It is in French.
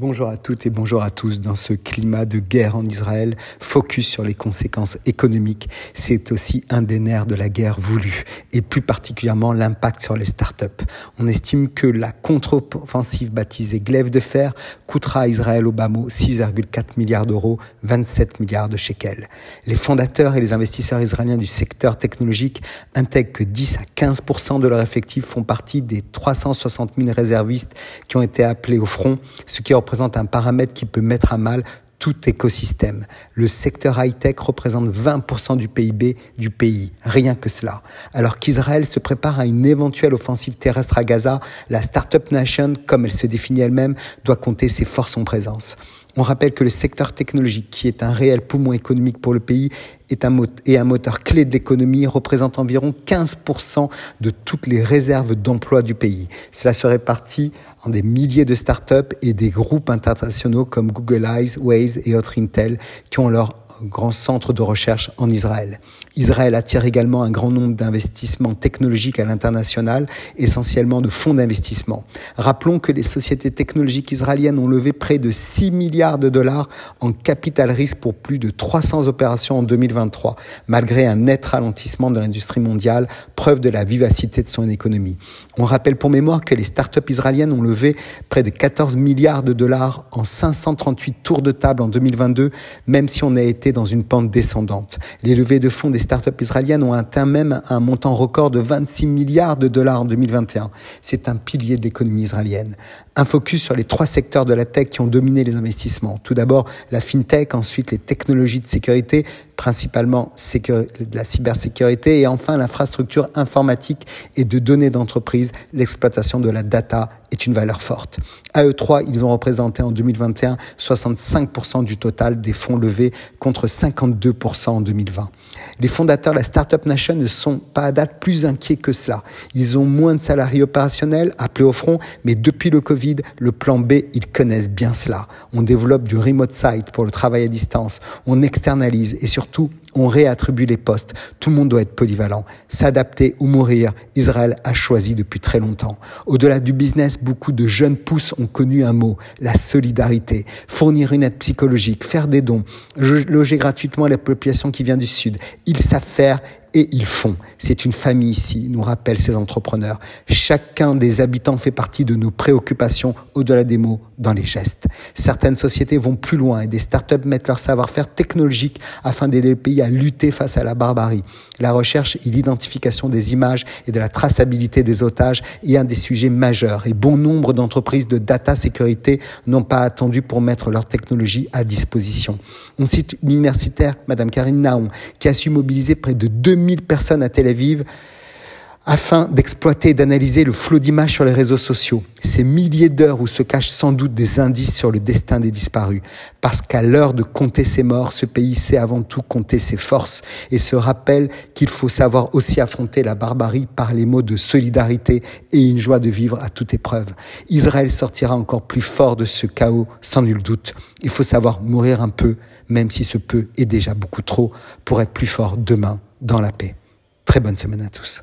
Bonjour à toutes et bonjour à tous. Dans ce climat de guerre en Israël, focus sur les conséquences économiques, c'est aussi un des nerfs de la guerre voulue et plus particulièrement l'impact sur les startups. On estime que la contre-offensive baptisée Glaive de fer coûtera à Israël bas 6,4 milliards d'euros, 27 milliards de shekels. Les fondateurs et les investisseurs israéliens du secteur technologique intègrent que 10 à 15% de leurs effectifs font partie des 360 000 réservistes qui ont été appelés au front, ce qui représente un paramètre qui peut mettre à mal tout écosystème. Le secteur high-tech représente 20% du PIB du pays, rien que cela. Alors qu'Israël se prépare à une éventuelle offensive terrestre à Gaza, la Startup Nation, comme elle se définit elle-même, doit compter ses forces en présence. On rappelle que le secteur technologique, qui est un réel poumon économique pour le pays, est un, et un moteur clé de l'économie, représente environ 15% de toutes les réserves d'emploi du pays. Cela se répartit en des milliers de startups et des groupes internationaux comme Google Eyes, Waze et autres Intel qui ont leur grand centre de recherche en Israël. Israël attire également un grand nombre d'investissements technologiques à l'international, essentiellement de fonds d'investissement. Rappelons que les sociétés technologiques israéliennes ont levé près de 6 milliards de dollars en capital risque pour plus de 300 opérations en 2023, malgré un net ralentissement de l'industrie mondiale, preuve de la vivacité de son économie. On rappelle pour mémoire que les startups israéliennes ont levé près de 14 milliards de dollars en 538 tours de table en 2022, même si on a été dans une pente descendante. Les levées de fonds des startups israéliennes ont atteint même un montant record de 26 milliards de dollars en 2021. C'est un pilier de l'économie israélienne. Un focus sur les trois secteurs de la tech qui ont dominé les investissements. Tout d'abord, la fintech, ensuite les technologies de sécurité, principalement la cybersécurité, et enfin l'infrastructure informatique et de données d'entreprise. L'exploitation de la data est une valeur forte. À eux trois, ils ont représenté en 2021 65% du total des fonds levés contre 52% en 2020. Les fondateurs de la Startup Nation ne sont pas à date plus inquiets que cela. Ils ont moins de salariés opérationnels appelés au front, mais depuis le Covid, le plan B, ils connaissent bien cela. On développe du remote site pour le travail à distance, on externalise et surtout, on réattribue les postes. Tout le monde doit être polyvalent. S'adapter ou mourir, Israël a choisi depuis très longtemps. Au-delà du business, beaucoup de jeunes pousses ont connu un mot, la solidarité. Fournir une aide psychologique, faire des dons, loger gratuitement la population qui vient du Sud. Ils savent faire et ils font. C'est une famille ici, nous rappellent ces entrepreneurs. Chacun des habitants fait partie de nos préoccupations au-delà des mots, dans les gestes. Certaines sociétés vont plus loin et des startups mettent leur savoir-faire technologique afin d'aider le pays à lutter face à la barbarie. La recherche et l'identification des images et de la traçabilité des otages est un des sujets majeurs et bon nombre d'entreprises de data sécurité n'ont pas attendu pour mettre leur technologie à disposition. On cite l'universitaire Madame Karine Naon qui a su mobiliser près de 2 2000 personnes à Tel Aviv afin d'exploiter et d'analyser le flot d'images sur les réseaux sociaux. Ces milliers d'heures où se cachent sans doute des indices sur le destin des disparus. Parce qu'à l'heure de compter ses morts, ce pays sait avant tout compter ses forces et se rappelle qu'il faut savoir aussi affronter la barbarie par les mots de solidarité et une joie de vivre à toute épreuve. Israël sortira encore plus fort de ce chaos, sans nul doute. Il faut savoir mourir un peu, même si ce peu est déjà beaucoup trop, pour être plus fort demain dans la paix. Très bonne semaine à tous.